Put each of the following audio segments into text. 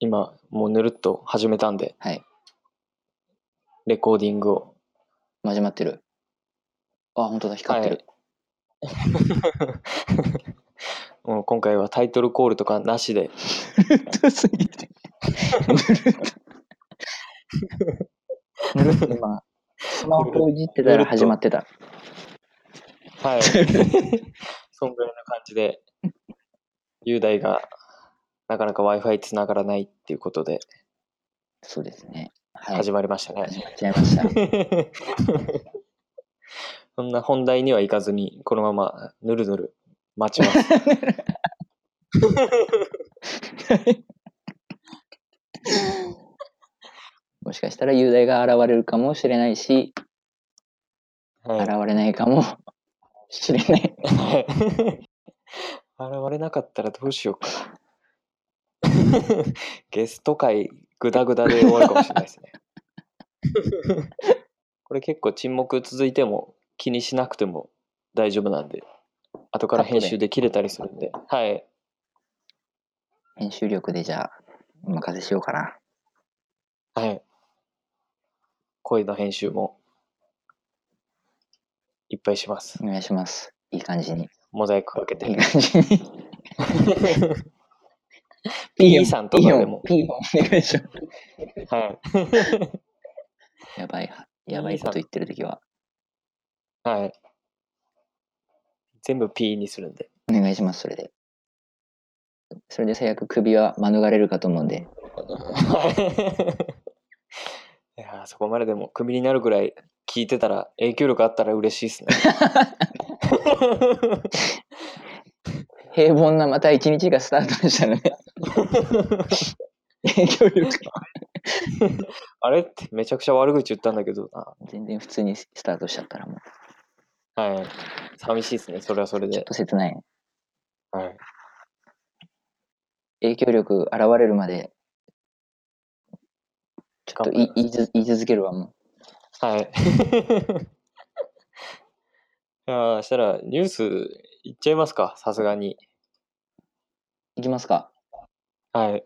今、もうぬるっと始めたんで、はい。レコーディングを。始まってる。あ、本当だ、光ってる。もう今回はタイトルコールとかなしで、ぬるっとすぎて。ぬるっと。ぬるっと今、スマホをいじってたら始まってた。はい。そんぐらいな感じで、雄大がなかなか Wi-Fi 繋がらないっていうことでそうですね。はい。始まりましたね。始まっちゃいました。そんな本題には行かずに、このままぬるぬる待ちます。もしかしたら雄大が現れるかもしれないし、はい現れないかも しれない。現れなかったらどうしようかな。ゲスト会グダグダで終わるかもしれないですね。これ結構沈黙続いても気にしなくても大丈夫なんで、後から編集で切れたりするんで、はい。編集力でじゃあ、お任せしようかな。はい。声の編集もいっぱいしますお。願いします。いい感じに。モザイクかけいいて。感じに。P さんとかでも。ピーヨン、ピーヨンお願いします。はい。やばい、やばいこと言ってるときは、はい。全部 P にするんで。お願いします、それで。それで最悪首は免れるかと思うんで、いやーそこまででもクビになるぐらい聞いてたら影響力あったら嬉しいですね。平凡なまた一日がスタートしたらね、影響力あれってめちゃくちゃ悪口言ったんだけどな。全然普通にスタートしちゃったらもう、はい。寂しいですね。それはそれでちょっ。と切ない。はい。影響力現れるまで、ちょっと言い言い続けるわ、もはい。いやーしたらニュースいっちゃいますか。さすがに。う。いきますか？はい。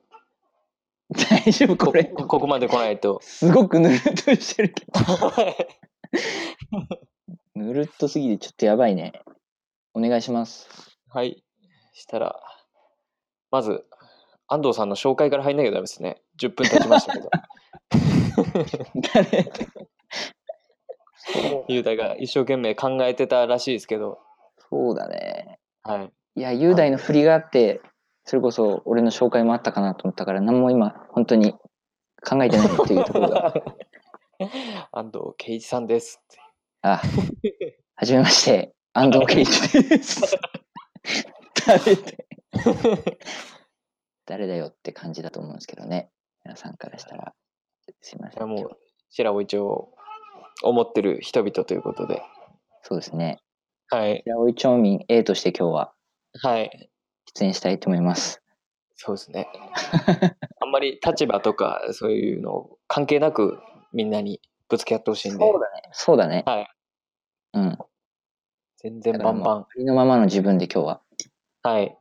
大丈夫？これ。こここまで来ないと。すごくぬるっとしてるけど。は いぬるっとすぎてちょっとやばいね。お願いします。はい。したら、まず、安藤さんの紹介から入んなきゃダメですね。10分経ちましたけど。誰？雄大が一生懸命考えてたらしいですけど、そうだね。はい。いや、雄大の振りがあって、それこそ俺の紹介もあったかなと思ったから、何も今、本当に考えてないっていうところが。安藤圭一さんですって。あ、はじめまして、安藤圭一です。誰で？誰だよって感じだと思うんですけどね。皆さんからしたら。すいません。いやもう、白尾一を思ってる人々ということで。そうですね。はい。八百町民 A として今日ははい。出演したいと思います。そうですね。あんまり立場とかそういうの関係なくみんなにぶつけ合ってほしいんで、だね。そうだね。はい。うん。全然バンバン、ありのままの自分で今日ははい。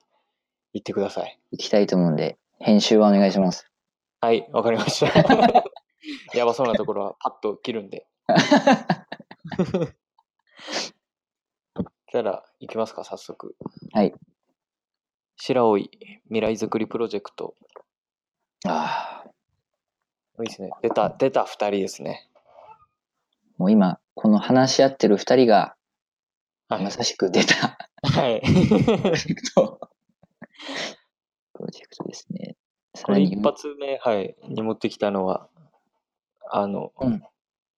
言ってください。行きたいと思うんで、編集はお願いします。はい、わかりました。やばそうなところはパッと切るんで。じゃあ、行きますか、早速。はい。白老未来づくりプロジェクト。ああ、いいですね。出た、出た二人ですね。もう今、この話し合ってる二人が、はいま。さしく出たはい。プロジェクト。プロジェクトですね。さこれらに一発目、はい、に持ってきたのは、あの、うん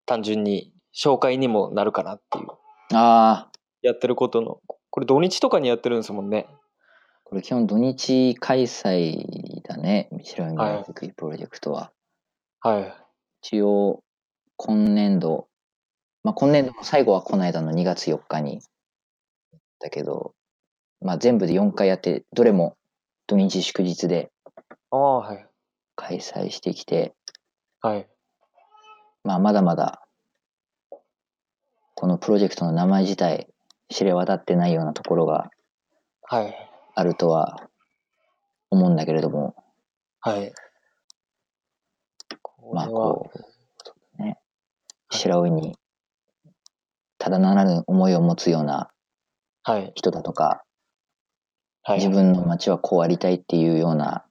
単純に紹介にもなるかなっていう、ああ、やってることの、これ土日とかにやってるんですもんね。これ基本土日開催だね。白い未来づくりプロジェクトは。はい。一応、今年度、まあ今年度の最後はこの間の2月4日に、だけど、まあ全部で4回やって、どれも土日祝日でああ、はい。開催してきて、はい。まあまだまだ、このプロジェクトの名前自体知れ渡ってないようなところがはい。あるとは思うんだけれども、はい。こまあこう、ね、白老にただならぬ思いを持つようなはい。人だとか、はい。自分の街はこうありたいっていうような、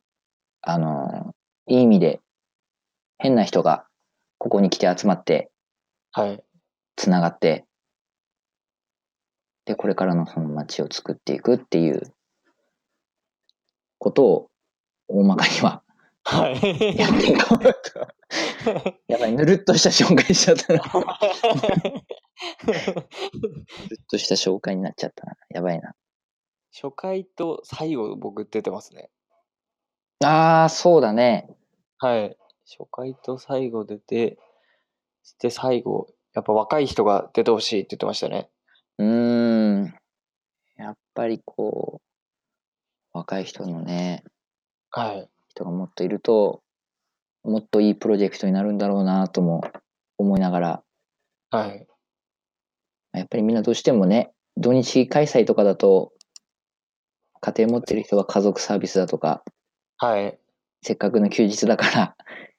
あの、いい意味で変な人がここに来て集まって、はい。つながって、で、これからのその街を作っていくっていうことを大まかにははい。やっていこうと。やばい、ぬるっとした紹介しちゃったな。ぬるっとした紹介になっちゃったな。やばいな。初回と最後僕出てますね。ああ、そうだね。はい。初回と最後出て、で、最後、やっぱ若い人が出てほしいって言ってましたね。うーん。やっぱりこう、若い人のね、はい。人がもっといると、もっといいプロジェクトになるんだろうなとも思いながら、はい。やっぱりみんなどうしてもね、土日開催とかだと、家庭持ってる人は家族サービスだとか、はい。せっかくの休日だから、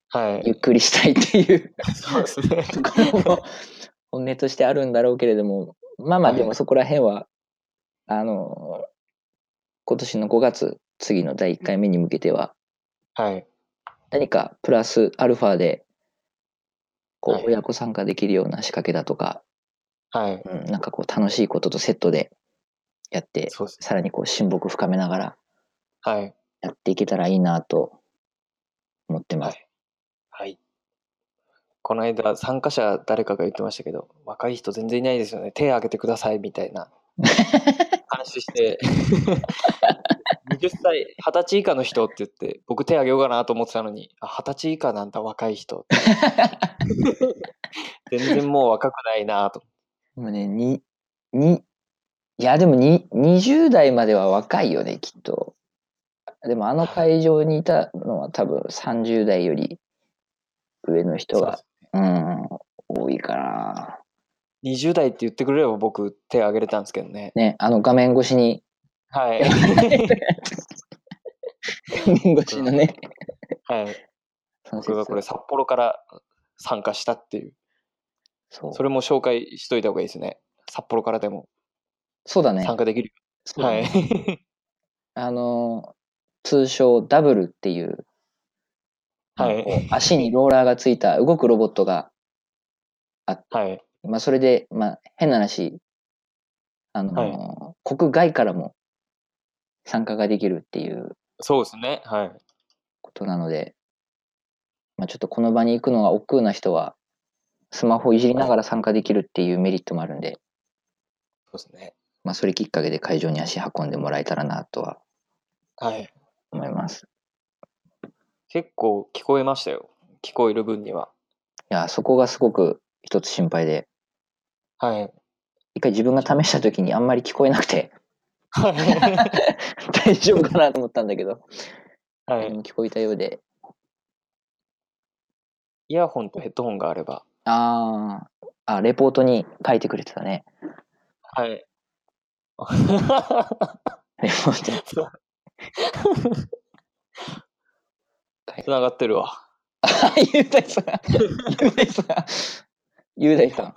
はい。ゆっくりしたいっていうそうですね。ところも本音としてあるんだろうけれども、まあまあはいでもそこら辺は、あの、今年の5月、次の第1回目に向けては、はい。何かプラスアルファで、こはいう、親子参加できるような仕掛けだとか、はい。うん、なんかこう楽しいこととセットでやって、そうです。さらにこう親睦深めながらはい。やっていけたらいいなと思ってます。この間、参加者誰かが言ってましたけど、若い人全然いないですよね。手挙げてくださいみたいな話して、20歳、20歳以下の人って言って、僕手挙げようかなと思ってたのに、あ、20歳以下なんだ、若い人。全然もう若くないなと。でもね、に、に、いやでもに20代までは若いよね、きっと。でもあの会場にいたのは多分30代より上の人が、うん、多いから。20代って言ってくれれば僕手挙げれたんですけどね。ね、あの画面越しに、はい。画面越しのね、はい。僕がこれ札幌から参加したっていう。そうそれも紹介しといた方がいいですね。札幌からでもそうだね。参加できる。そうだはねい。あの、通称ダブルっていう、はいこう足にローラーがついた動くロボットが、はい。まあ、それで、まあ、変な話、あの、国外からも参加ができるっていうそうですね。はい。ことなので、まあ、ちょっとこの場に行くのが億劫な人は、スマホをいじりながら参加できるっていうメリットもあるんで、そうですね。まあ、それきっかけで会場に足運んでもらえたらなとははい。思います。結構聞こえましたよ。聞こえる分には。いや、そこがすごく一つ心配で、はい。一回自分が試した時にあんまり聞こえなくて、はい。大丈夫かなと思ったんだけど、はい。聞こえたようで、イヤホンとヘッドホンがあれば。あーあ、レポートに書いてくれてたね。はい。レポート。つながってるわ。あ、雄大さん。雄大さん。雄大さん。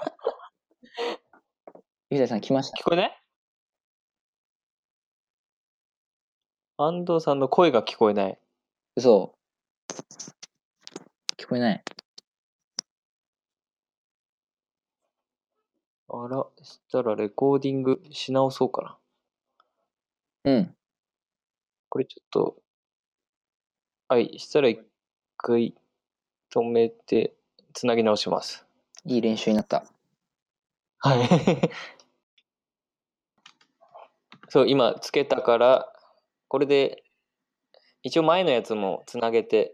雄大さん来ました？聞こえない？安藤さんの声が聞こえない。嘘。聞こえない。あら、したらレコーディングし直そうかな。うん。これちょっと、はい、したら一回止めて、つなぎ直します。いい練習になった。はい。そう、今つけたから、これで、一応前のやつもつなげて、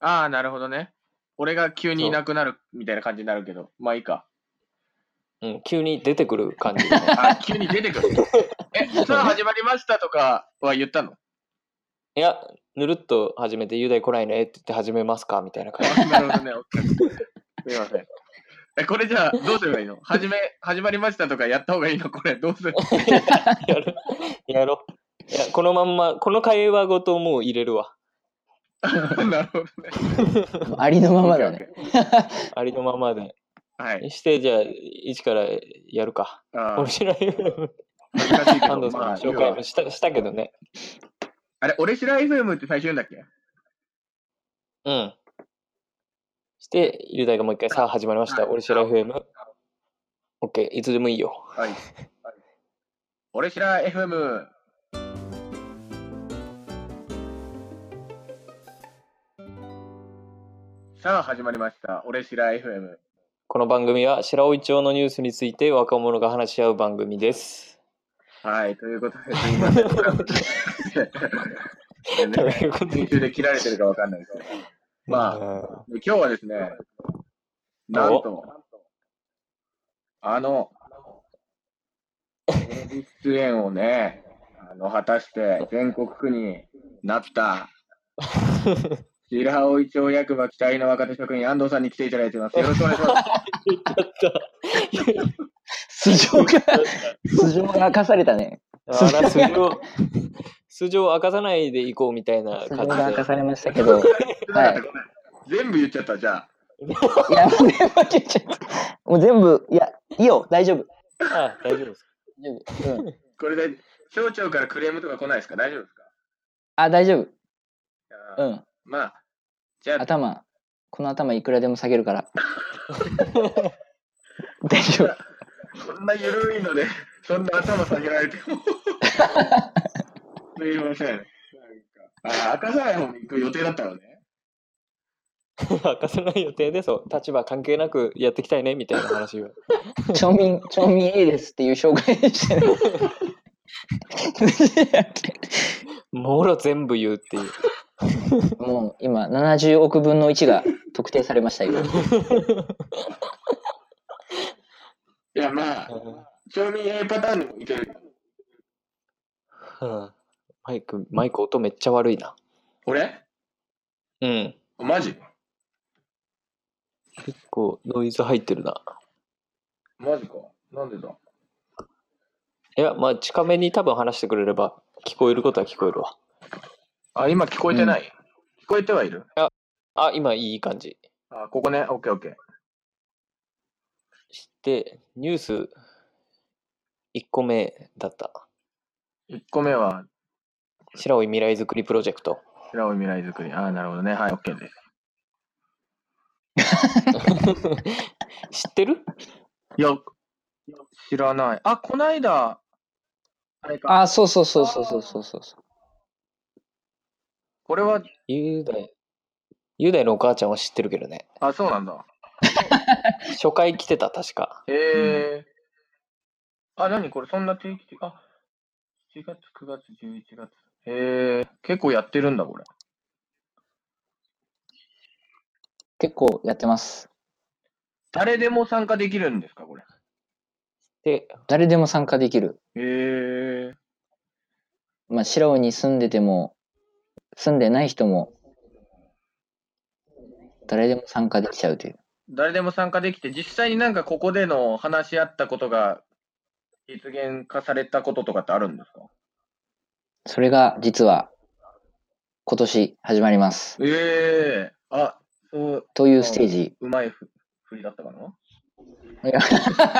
ああ、なるほどね。俺が急にいなくなるみたいな感じになるけど、まあいいか。うん、急に出てくる感じでね。あ、急に出てくる。え、さあ始まりましたとかは言ったの？いや、ぬるっと始めて、雄大来ないねって言って始めますかみたいな感じ。あなるほどね。すいません。え、これじゃあどうすればいいの？始め、始まりましたとかやった方がいいの？これ、どうする？やるやろう。いや、このまんま、この会話ごともう入れるわ。なるほどね。ありのままだね。ありのままで。はい。して、じゃあ、一からやるか。あー俺知らないよ。難しいけど、安藤さんまあ、の紹介もしたしたけどね。あれ、俺知ら FM って最初言うんだっけ？うん。して、雄大がもう一回、さあ始まりました。はい俺知ら FM。OK、いつでもいいよ。はい。俺知ら FM。さあ始まりました。俺知ら FM。この番組は白老町のニュースについて若者が話し合う番組です。はい、ということで、すいません。これはとねいうことで切られてるかわかんないですけど。まあ、今日はですね、なんと、あの、出演をね、あの、果たして全国区になった、白老町役場期待の若手職員安藤さんに来ていただいています。よろしくお願いします。素性が、素性が明かされたね。あら、素性、素性を明かさないでいこうみたいな素性感じで。が明かされましたけど。はい全部言っちゃった、じゃあ。いや、全部言っちゃった。もう全部、いや、いいよ、大丈夫。あ、大丈夫です。大丈夫。うん。これで、省庁からクレームとか来ないですか？大丈夫ですか？あ、大丈夫。うん。まあ、じゃあ、頭、この頭いくらでも下げるから。大丈夫。こんな緩いので、そんな頭下げられても。すいません。なんかあ、赤さない方に行く予定だったのね。明かさない予定で、そう、立場関係なくやっていきたいねみたいな話を。町民、町民 A ですっていう紹介してる。もろ全部言うっていう。もう今70億分の1が特定されましたよ。いや、まあ、町民 A パターンでもいける。うんマイク、マイク音めっちゃ悪いな。俺？うん。マジ？結構ノイズ入ってるな。マジか。なんでだ？いや、まあ近めに多分話してくれれば聞こえることは聞こえるわ。あ、今聞こえてない、聞こえてはいる？あ、今いい感じ。あ、ここね。オッケーオッケー。して、ニュース1個目だった。1個目は、白老未来づくりプロジェクト。白老未来づくり。ああ、なるほどね。はい、オッケーです。知ってる？いや、知らない。あ、こないだ、あれか。あ、そうそうそうそうそうそうそう。これは、雄大。雄大のお母ちゃんは知ってるけどね。あ、そうなんだ。初回来てた、確か。へえ。あ、何これ、そんな定期的。あ、7月、9月、11月。へえ、結構やってるんだ、これ。結構やってます。誰でも参加できるんですか、これ？で、誰でも参加できる。へえ。まあ、白尾に住んでても、住んでない人も、誰でも参加できちゃうという。誰でも参加できて、実際になんかここでの話し合ったことが実現化されたこととかってあるんですか？それが実は今年始まります。ええあ、そう、というステージ。うまいふ振りだったかな？いや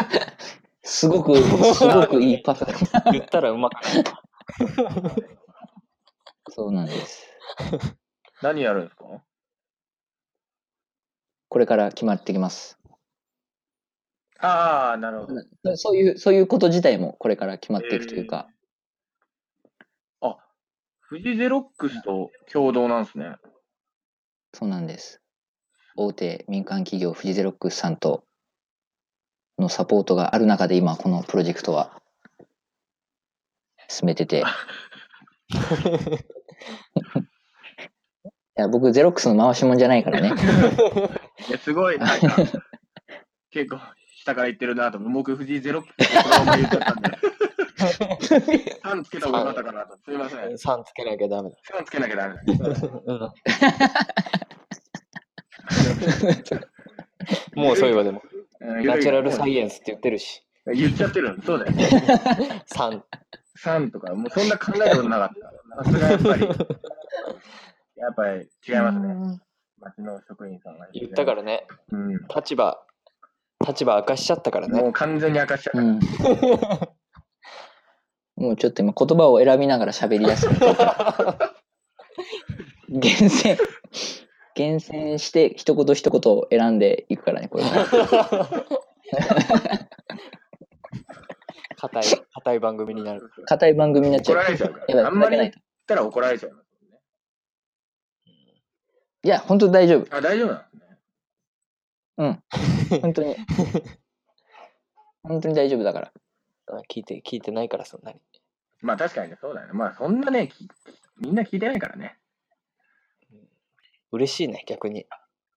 すごく、すごくいいパス。言ったらうまくない。そうなんです。何やるんですか？これから決まってきます。ああ、なるほど。そういう、そういうこと自体もこれから決まっていくというか、あ、フジゼロックスと共同なんですね。そうなんです。大手民間企業フジゼロックスさんとのサポートがある中で今このプロジェクトは進めてて、いや僕ゼロックスの回しもんじゃないからね。いや、すごい、なんか、結構、下から言ってるなと思って、僕、フジゼロックスってそのまま言っちゃったんで、3つけた方がよかったかなと。すいません。3つけなきゃダメだ。3つけなきゃダメ。うんもうそういえばでも、うんナチュラルサイエンスって言ってるし、言っちゃってる。そうだよ。3。3とか、もうそんな考えたことなかった。さすがやっぱり。やっぱり違いますね。町の職員さんが言ったからね、うん。立場、立場明かしちゃったからね。もう完全に明かしちゃった。うん。もうちょっと今言葉を選びながら喋りやすい。厳選、厳選して一言一言を選んでいくからね、これ。硬い、硬い番組になる。硬い番組になっちゃう。怒られちゃうから。あんまり言ったら怒られちゃいますもんね。いや、本当に大丈夫。あ、大丈夫なんですね。本当に。本当に大丈夫だから。あ聞いて、聞いてないからそんなに。まあ確かにねそうだよね。まあそんなね、きみんな聞いてないからね。嬉しいね、逆に。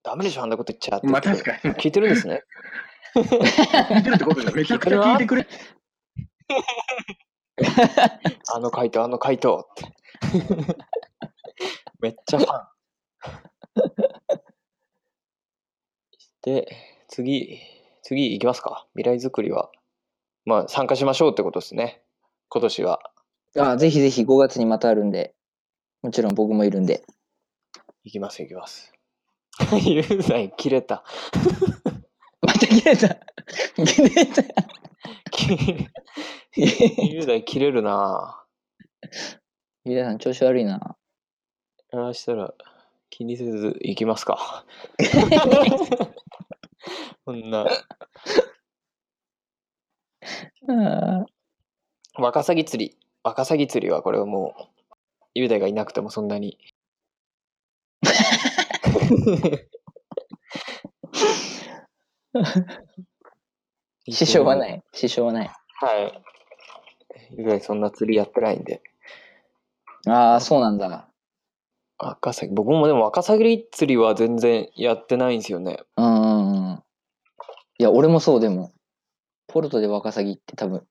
ダメでしょ、あんなこと言っちゃって。まあ確かに。聞いてるんですね。聞いてるってことじゃんめちゃくちゃ聞いてくれ。あの回答、あの回答って。めっちゃファン。で、次、次行きますか。未来づくりは。まあ、参加しましょうってことですね。今年は。あぜひぜひ5月にまたあるんで、もちろん僕もいるんで。行きます、行きます。言うない、切れた。また切れた。切れた。切言うない、切れるな 皆さん調子悪いな。ぁ。あしたら、気にせず行きますか。こんな、あワカサギ釣り。ワカサギ釣りはこれはもう、雄大がいなくてもそんなに。ー支障はない。支障はない。はい。雄大そんな釣りやってないんで。ああ、そうなんだ。ワカサギ、僕もでもワカサギ釣りは全然やってないんですよね。うんうんうん。いや、俺もそうでも。ポルトでワカサギって多分、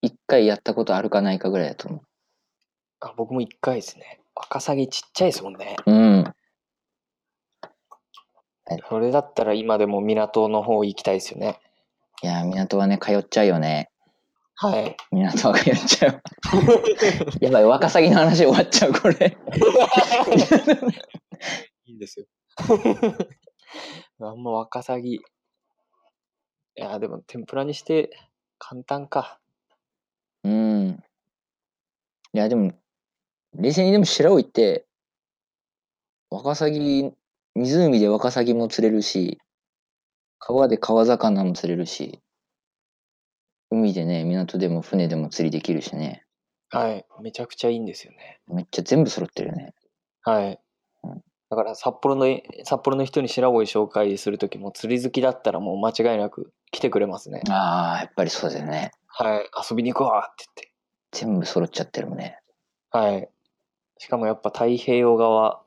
一回やったことあるかないかぐらいだと思あ僕も一回ですね。ワカサギちっちゃいですもんね。う。うん。それだったら今でも港の方行きたいですよね。いや、港はね、通っちゃうよね。はい。港は通っちゃう。やばい、ワカサギの話終わっちゃう、これ。いいですよ。あんまワカサギ。いや、でも天ぷらにして簡単か。うん。いや、でも、冷静にでも白老って、ワカサギ、湖でワカサギも釣れるし、川で川魚も釣れるし、海でね、港でも船でも釣りできるしね。はい。めちゃくちゃいいんですよね。めっちゃ全部揃ってるよね。はいうん。だから札幌の、札幌の人に白老紹介するときも釣り好きだったらもう間違いなく来てくれますね。ああ、やっぱりそうだよね。はい。遊びに行こうって全部揃っちゃってるもんね。言って。はい。しかもやっぱ太平洋側、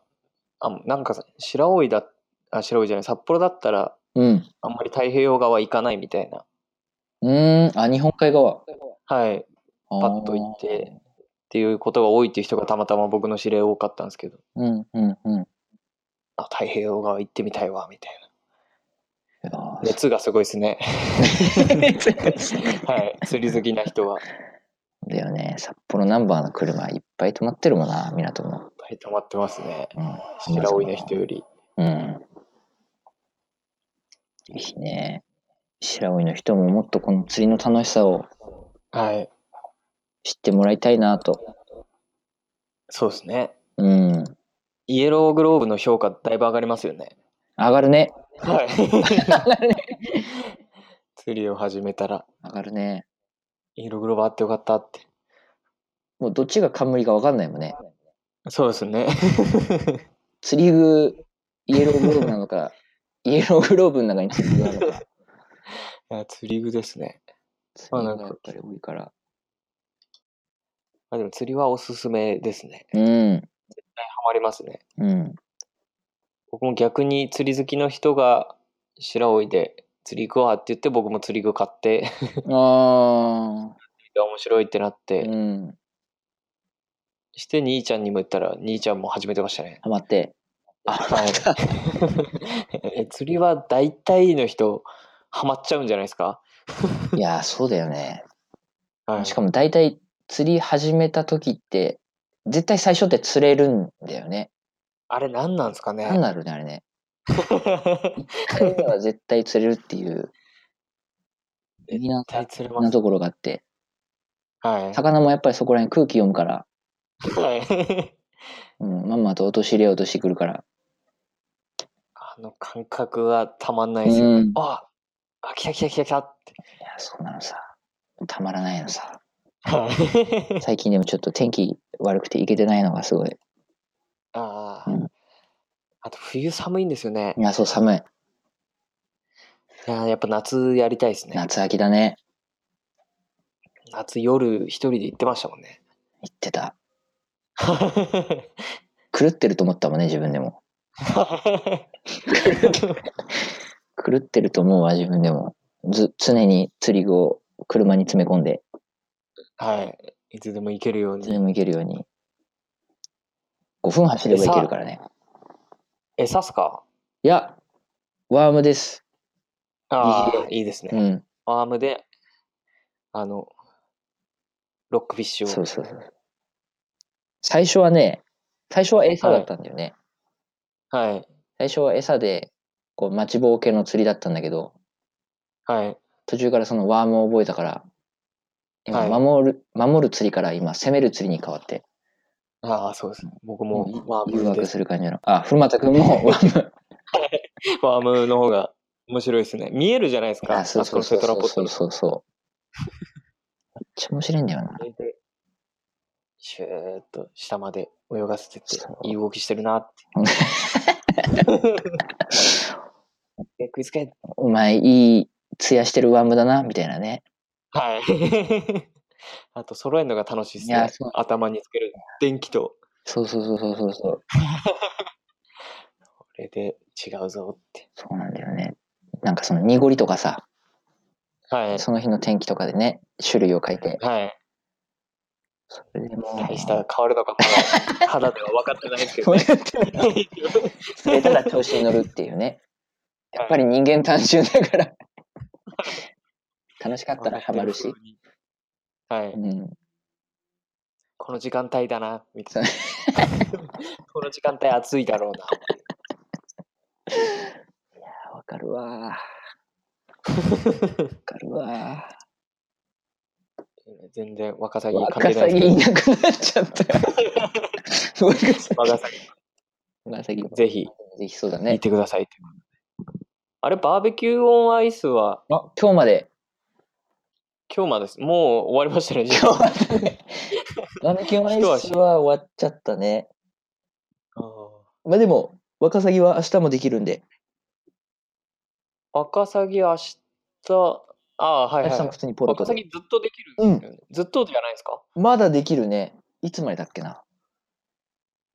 あ、なんかさ白老だ、あ、白老じゃない、札幌だったらうん。あんまり太平洋側行かないみたいな。うーん、あ、日本海側。はい。パパッと行って。っていうことが多いっていう人がたまたま僕の知り合い多かったんですけど、うん、うん、うん。あ、太平洋側行ってみたいわ、みたいな。ー熱がすごいですね。はい。釣り好きな人は。いっだよね。札幌ナンバーの車いっぱい止まってるもんな、港も。ぱい溜まってますね。うん。白老の人より。うん。いいね。白老の人ももっとこの釣りの楽しさをはい。知ってもらいたいなと。そうですね。うん。イエローグローブの評価だいぶ上がりますよね。上がるね。はい。上がるね。釣りを始めたら、上がるね。イエローグローブあってよかったって。もうどっちが冠か分かんないもんね。そうですね。釣り具、イエローグローブなのか、イエローグローブの中に釣り具があるのか。いや釣り具ですね。釣り具がやっぱり多いから。あでも釣りはおすすめですね。うん。ハマりますね。うん。僕も逆に釣り好きの人が白老で釣り行くわって言って僕も釣り具買ってああ。面白いってなって、うん。して兄ちゃんにも言ったら兄ちゃんも始めてましたね。ハマって。あ、はい。え釣りは大体の人ハマっちゃうんじゃないですか？いやー、そうだよね。はい。しかも大体釣り始めた時って、絶対最初って釣れるんだよね。あれ何なんですかね？なんだろうね、あれね。一回目は絶対釣れるっていう、絶対釣れます。なところがあって、はい。魚もやっぱりそこら辺空気読むから、はい。うん、まんまと落とし入れようとしてくるから、あの感覚がたまんないですよ。うんああ、来た来た来た来たって。いや、そうなのさ。たまらないのさ。はい最近でもちょっと天気悪くて行けてないのがすごい。ああうんあと冬寒いんですよねい。や、そう、寒い。いややっぱ夏やりたいですね。夏秋だね。夏夜一人で行ってましたもんね。言ってた。狂ってると思ったもんね、自分でも。狂ってると思うわ、自分でも。ず、常に釣り具を車に詰め込んで、はい。いつでも行けるように。いつでも行けるように。5分走れば行けるからね。餌っすか？いや、ワームです。ああ、いいですね。うん。アームで、あの、ロックフィッシュを。そうそうそう。最初はね、最初は餌だったんだよね。はい。最初は餌で、こう、待ちぼうけの釣りだったんだけど、はい。途中からそのワームを覚えたから、今、はい守る、守る釣りから今、攻める釣りに変わって、ああ、そうです。僕もワー誘惑すする感じの。あ、古俣くんもワーム。ワームの方が面白いですね。見えるじゃないですか。あ、そうそうそうあそこのセトラポットに。そうそうそう。めっちゃ面白いんだよな。シューッと下まで泳がせてっていい動きしてるなって。え、食いつけお前、いいツヤしてるワームだな、みたいなね。はい。あと、揃えるのが楽しいですね。頭につける電気と、そうそうそうそうそうそう。これで違うぞって。そうなんだよね。なんかその濁りとかさ、はい。その日の天気とかでね、種類を書いて、はい。それでもう、大した変わるのか、肌では分かってないですけどね。それたら調子に乗るっていうね。やっぱり人間単純だから、楽しかったらハマるし。。はい。うん。この時間帯だな、みたいな。この時間帯暑いだろうな。わかるわ。わかるわ。全然ワカサギワ関係ないですなくなっちゃった。ワカサけど、ワカサギワカサギ。ぜひぜひそうだ見ね。てくださいって。あれ、バーベキューオンアイスは？あ、今日まで。今日までです。もう終わりましたね。今日までね。バーベキューアイスは終わっちゃったね。あーまあでも、ワカサギは明日もできるんで、ワカサギ明日、ああ、はいはいはい明日も普。通にポロワカサ。ギずっとできるんですよね、ずっとじゃないですか？まだできるね。いつまでだっけな。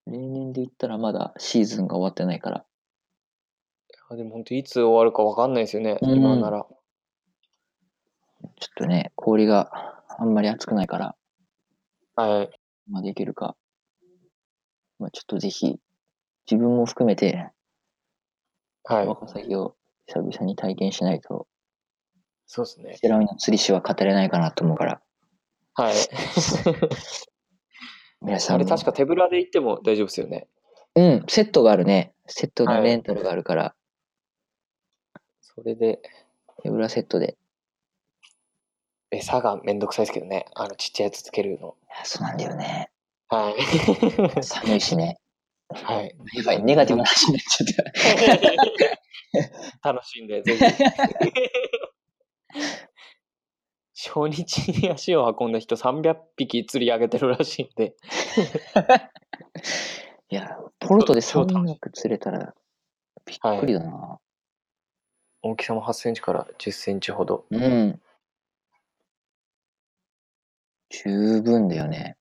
例年で言ったらまだシーズンが終わってないから。あでも本当いつ終わるかわかんないですよね、うん今なら。ちょっとね、氷があんまり熱くないから、はい。まあできるか。まあちょっとぜひ、自分も含めて、はいワ。カサギを久々に体験しないと、そうですね。セラミの釣り師は語れないかなと思うから、はい。皆さんも。あれ確か手ぶらで行っても大丈夫ですよね。うん、セットがあるね。セットのはいレンタルがあるから、それで、手ぶらセットで。餌がめんどくさいですけどね。あのちっちゃいやつつけるの。そうなんだよね。はい。寒いしね。はい。やばい、ネガティブな話になっちゃった。楽しんで、ぜひ。初日に足を運んだ人300匹釣り上げてるらしいんで。いや、ポルトで超楽しい300釣れたら、びっくりだな。大きさも8センチから10センチほど。うん。十分だよね。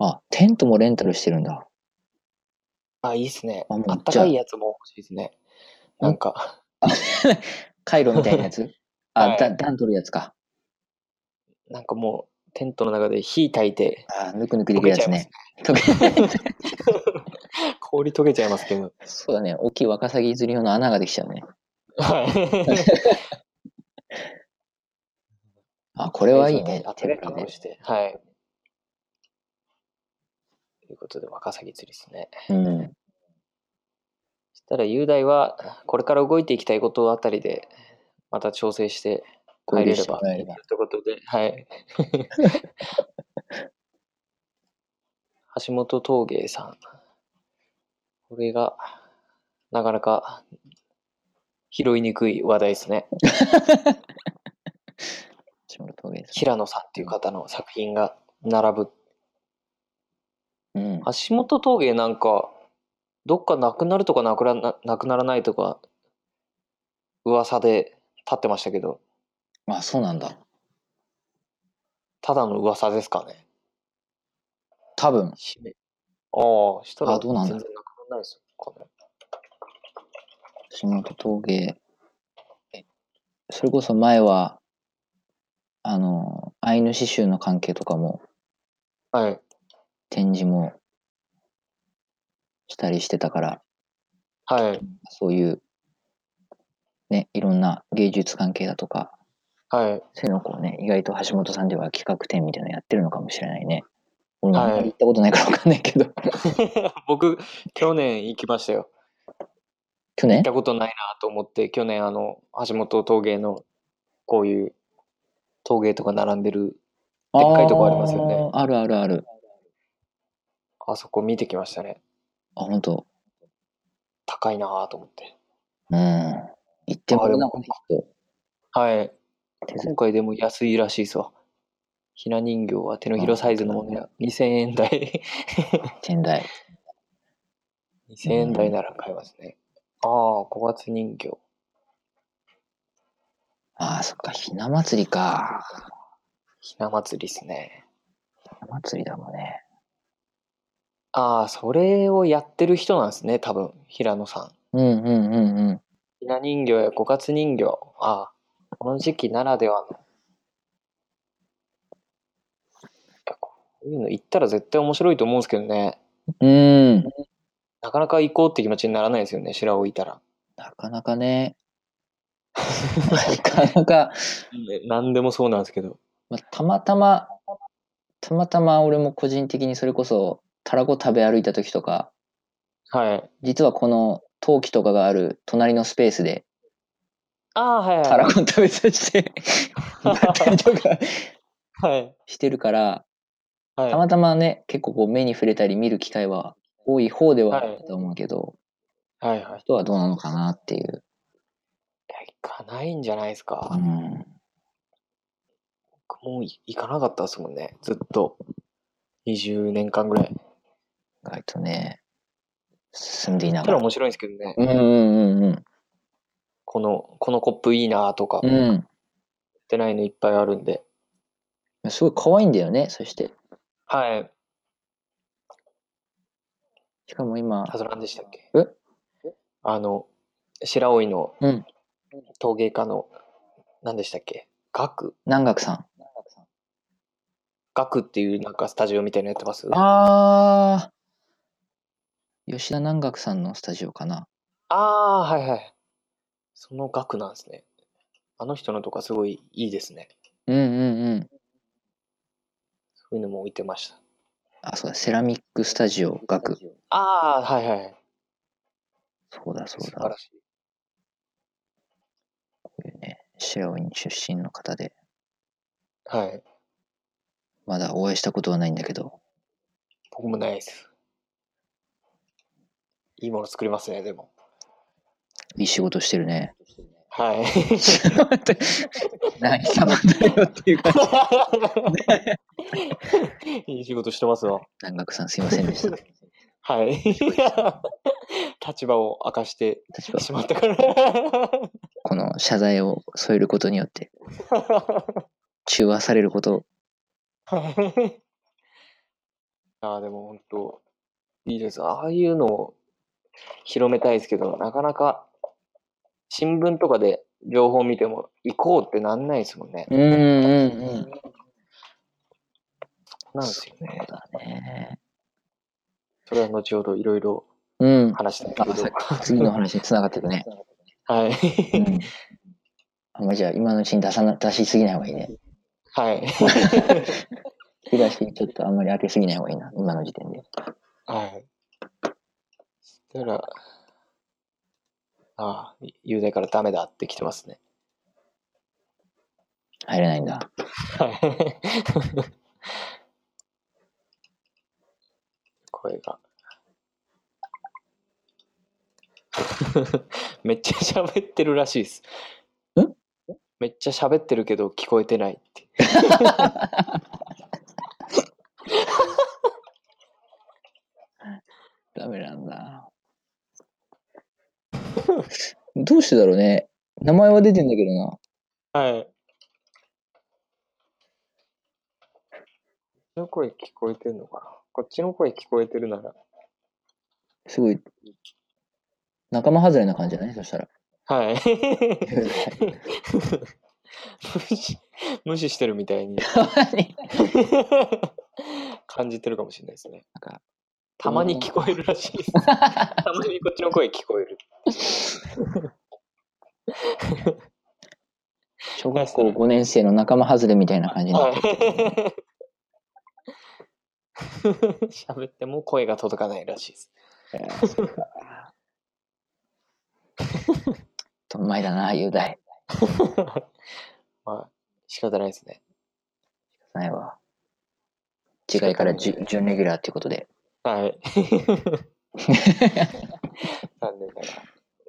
あ、テントもレンタルしてるんだ。あ、いいっすね。あもうあったかいやつも欲しいですね。なんか、カイロみたいなやつ？あ、はいだ暖取るやつか。なんかもう、テントの中で火焚いて、あ、ぬくぬくできるやつね。溶け 氷溶けちゃいますけど。そうだね。大きいワカサギ釣り用の穴ができちゃうね。はい。あ、これはいいね。あ手で確保して。はい。いうことで、ワカサギ釣りですね。うん。そしたら雄大は、これから動いていきたいことあたりで、また調整して合流して入れれば。ということで、はい。橋本陶芸さん。これが、なかなか拾いにくい話題ですね。平野さんっていう方の作品が並ぶ。ん。うん。橋本陶芸なんか、どっかなくなるとかなくなななくならないとか、噂で立ってましたけど、あ、そうなんだ。ただの噂ですかね。多分。ああ、したらあどうなんだ全然なくならないですかね。橋本峠。えそれこそ前は、あの、アイヌ刺繍の関係とかもはい。展示もしたりしてたから、はい。そういう、ね、いろんな芸術関係だとか、はい。そういうのをね、意外と橋本さんでは企画展みたいなのやってるのかもしれないね。俺もあんまり行ったことないからわかんないけど。僕、去年行きましたよ。去年？行ったことないなと思って、去年あの、橋本陶芸の、こういう陶芸とか並んでる、でっかいとこありますよねあーあるあるある。あそこ見てきましたね。あ、本当高いなと思って。うん。行ってもあでもなんかきっとはい。今回でも安いらしいですわ。ひな人形は手のひらサイズのものや2000円台。天台。2000円台なら買えますね。ああ、五月人形。ああ、そっか、ひな祭りか。ひな祭りですね。ひな祭りだもんね。ああ、それをやってる人なんですね、多分、平野さん。うんうんうんうん。ひな人形や五月人形。ああ、この時期ならではの。いやこういうの行ったら絶対面白いと思うんですけどね。うん。なかなか行こうって気持ちにならないですよね、白老いたら。なかなかね。なかなか、ね何でもそうなんですけど。まあ、たまたま、たまたま俺も個人的にそれこそ、たらこ食べ歩いた時とか、はい。実はこの陶器とかがある隣のスペースで、ああ、はいはい。たらこ食べさせて、やったりとかはい。してるから、はい。たまたまね、結構こう目に触れたり見る機会は多い方ではあると思うけど、はいはい。人はどうなのかなっていう。いや、行かないんじゃないですか。うん。僕もうい行かなかったですもんね。ずっと。20年間ぐらい。意外とね、進んでいながら。たら面白いんですけどね。うんうんうんうん。この、このコップいいなとか、う売っん。てないのいっぱいあるんで。すごい可愛いんだよね、そして。はい。しかも今、あと何でしたっけ？え？あの、白老のうん陶芸家の、何でしたっけ？学南岳さん。学っていうなんかスタジオみたいなのやってます？あー、吉田南岳さんのスタジオかな。あー、はいはい。その学なんですね。あの人のとかすごいいいですね。うんうんうん。そういうのも置いてました。あ、そうだ、セラミックスタジオ学。ああ、はいはい。そうだそうだ。素晴らしい。こういうね、白老出身の方で、はい。まだお会いしたことはないんだけど、僕もないです。いいもの作りますね、でも。いい仕事してるね。はい。何様だよっていうか、いい仕事してますわ。南岳さんすいませんでした。はい。立場を明かしてしまったから。この謝罪を添えることによって、中和されることを、ああ、でも本当、いいです。ああいうのを広めたいですけど、なかなか新聞とかで情報見ても行こうってなんないですもんね。うんうんうん。なんですよそうね。だね。それは後ほどいろいろうん。話したいけど。あさ次の話につながっていくね。はい。うん。あんまじゃあ今のうちに出さな出しすぎない方がいいね。はい。東ちょっとあんまり当てすぎない方がいいな、今の時点で。はい。そしたら、ああ、雄大からダメだって来てますね。入れないんだ。はい。声が。めっちゃ喋ってるらしいです。んめっちゃ喋ってるけど聞こえてないって。ダメなんだ。どうしてだろうね。名前は出てんだけどな。はい。の声聞こえてんのかな？こっちの声聞こえてるなら。すごい、仲間外れな感じだね、そしたら。はい。無視、無視してるみたいに 感じてるかもしれないですね。なんか、たまに聞こえるらしいです。たまにこっちの声聞こえる。小学校5年生の仲間外れみたいな感じになはいってる。喋っても声が届かないらしいです。とんまいだな、雄大。まあ、仕方ないですね。ないわ。違いから準レギュラーっていうことで。はい。残念ながら、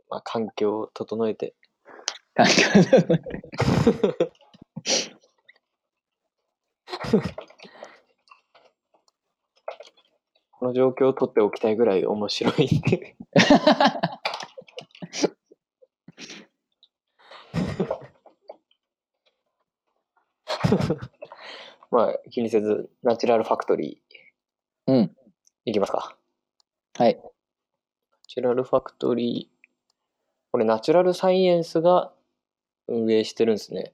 まあ、環境を整えて、環 境この状況を取っておきたいぐらい面白い。まあ、気にせず、ナチュラルファクトリー、うん。いきますか。はい。ナチュラルファクトリー、これナチュラルサイエンスが運営してるんですね。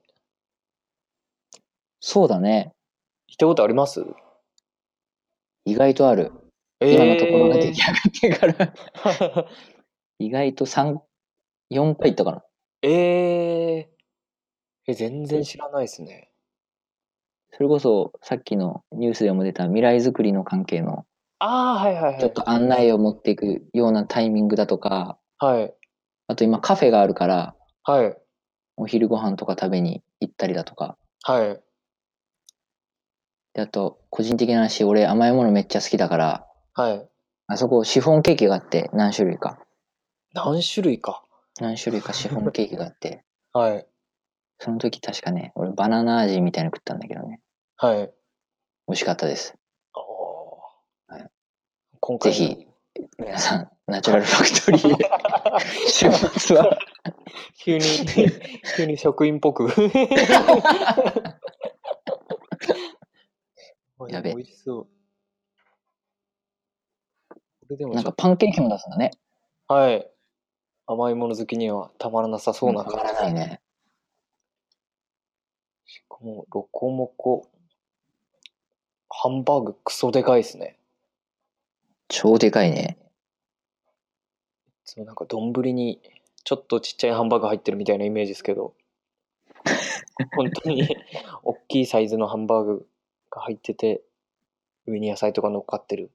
そうだね。行ったことあります？意外とある。え今のところが出来ー上がってから。意外と3、4回行ったかな。えー、え、全然知らないですね。それこそ、さっきのニュースでも出た未来づくりの関係の、ああ、はいはいはい。ちょっと案内を持っていくようなタイミングだとか、はい。あと今カフェがあるから、はい。お昼ご飯とか食べに行ったりだとか。はい。で、あと、個人的な話、俺甘いものめっちゃ好きだから、はい。あそこシフォンケーキがあって、何種類か。何種類か？何種類かシフォンケーキがあって、はい。その時確かね、俺バナナ味みたいなの食ったんだけどね。はい。美味しかったです。今回のぜひ、皆さん、ナチュラルファクトリーで、週末は、急に、急に職員っぽく。やべ美味しそう。これでもなんかパンケーキも出すんだね。と、はい。甘いもの好きにはたまらなさそうなたまらないね。しかも、ロコモコ。ハンバーグクソでかいですね。超でかいね。いつもなんか丼にちょっとちっちゃいハンバーグ入ってるみたいなイメージですけど、本当に大きいサイズのハンバーグが入ってて、上に野菜とか乗っかってる。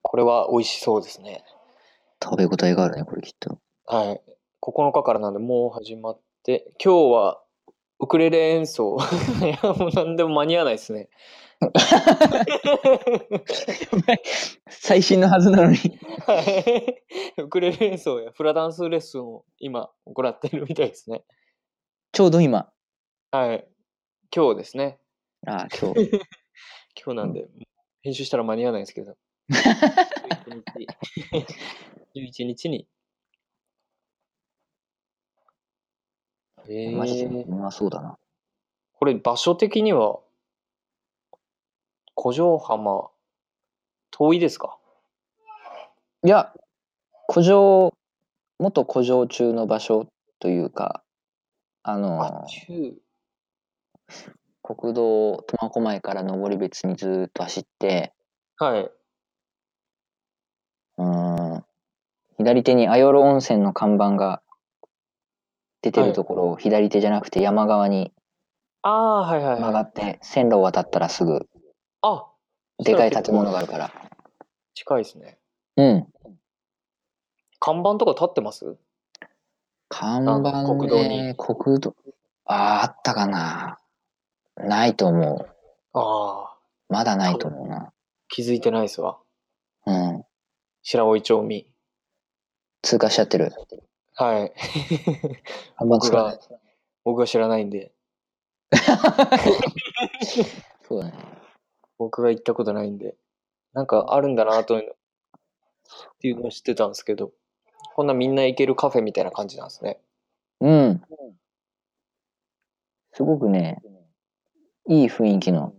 これは美味しそうですね。食べ応えがあるね、これきっと。はい。9日からなんでもう始まって、今日はウクレレ演奏。いや、もう何でも間に合わないですね。最新のはずなのに。はい。ウクレレ演奏やフラダンスレッスンを今行っているみたいですね。ちょうど今。はい。今日ですね。ああ、今日。今日なんで、編集したら間に合わないんですけど。11日 ,11 日に。えマジでそうだな。これ場所的には、古城浜、遠いですか？いや、古城、元古城中の場所というか、あのあ、、中。国道苫小牧から登別にずーっと走って、はい。うーん、左手にアヨロ温泉の看板が出てるところを左手じゃなくて山側にああ、はいはいはい。曲がって、線路を渡ったらすぐ、あでかい建物があるから。近いですね。うん。看板とか立ってます？看板あ国道にね、国道、ああ、あったかな。ないと思う。ああ、まだないと思うな。気づいてないですわ。うん。白老町民。通過しちゃってる。はい。看板つかない。僕が知らないんで、そうだね。僕が行ったことないんで、なんかあるんだなというのっていうのは知ってたんですけど、こんなみんな行けるカフェみたいな感じなんですね。うん。すごくね、いい雰囲気の。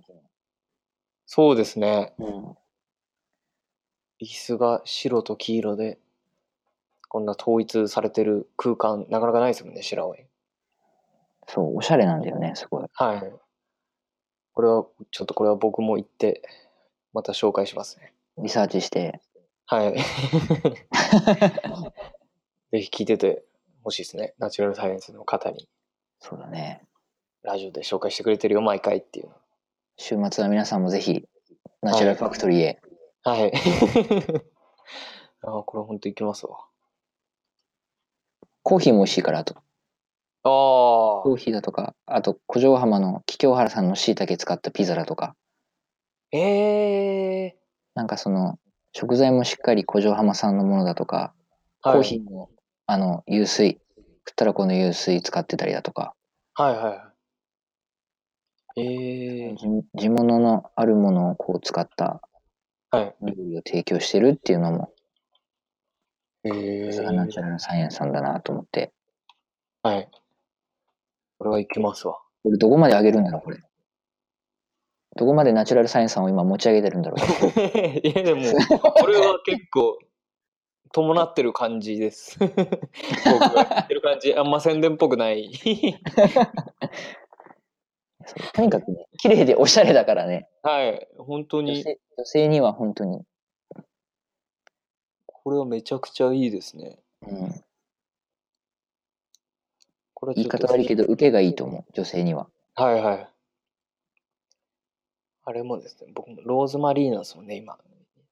そうですね。うん。椅子が白と黄色で、こんな統一されてる空間、なかなかないですもんね、白老。そう、おしゃれなんだよね、すごい。はい。これは、ちょっとこれは僕も行って、また紹介しますね。リサーチして。はい。ぜひ聞いててほしいですね。ナチュラルサイエンスの方に、そうだね。ラジオで紹介してくれてるよ、毎回っていうの。週末は皆さんもぜひ、ナチュラルファクトリーへ。はい。あこれ本当行きますわ。コーヒーも美味しいから、あと、あコーヒーだとか、あと、古城浜の桔梗原さんの椎茸使ったピザだとか、あ。ええなんかその、食材もしっかり古城浜さんのものだとか、ー。コーヒーも、あの、湧水、食ったらこの湧水使ってたりだとか、はいはいはい。ええー。地地物のあるものをこう使ったはい。料理を提供してるっていうのも、ええさすがナチュラルサイエンスさんだなと思って、はい。これは行きますわ。これどこまで上げるんだろう、これ。どこまでナチュラルサイエンスさんを今持ち上げてるんだろう。いやでも、これは結構、伴ってる感じです。僕が言ってる感じ、あんま宣伝っぽくない。とにかくね、綺麗でおしゃれだからね。はい。本当に、女性には本当に。これはめちゃくちゃいいですね。うん、これは言い方悪いけど、受けがいいと思う、女性には。はいはい。あれもですね、僕もローズマリーナですもんね、今。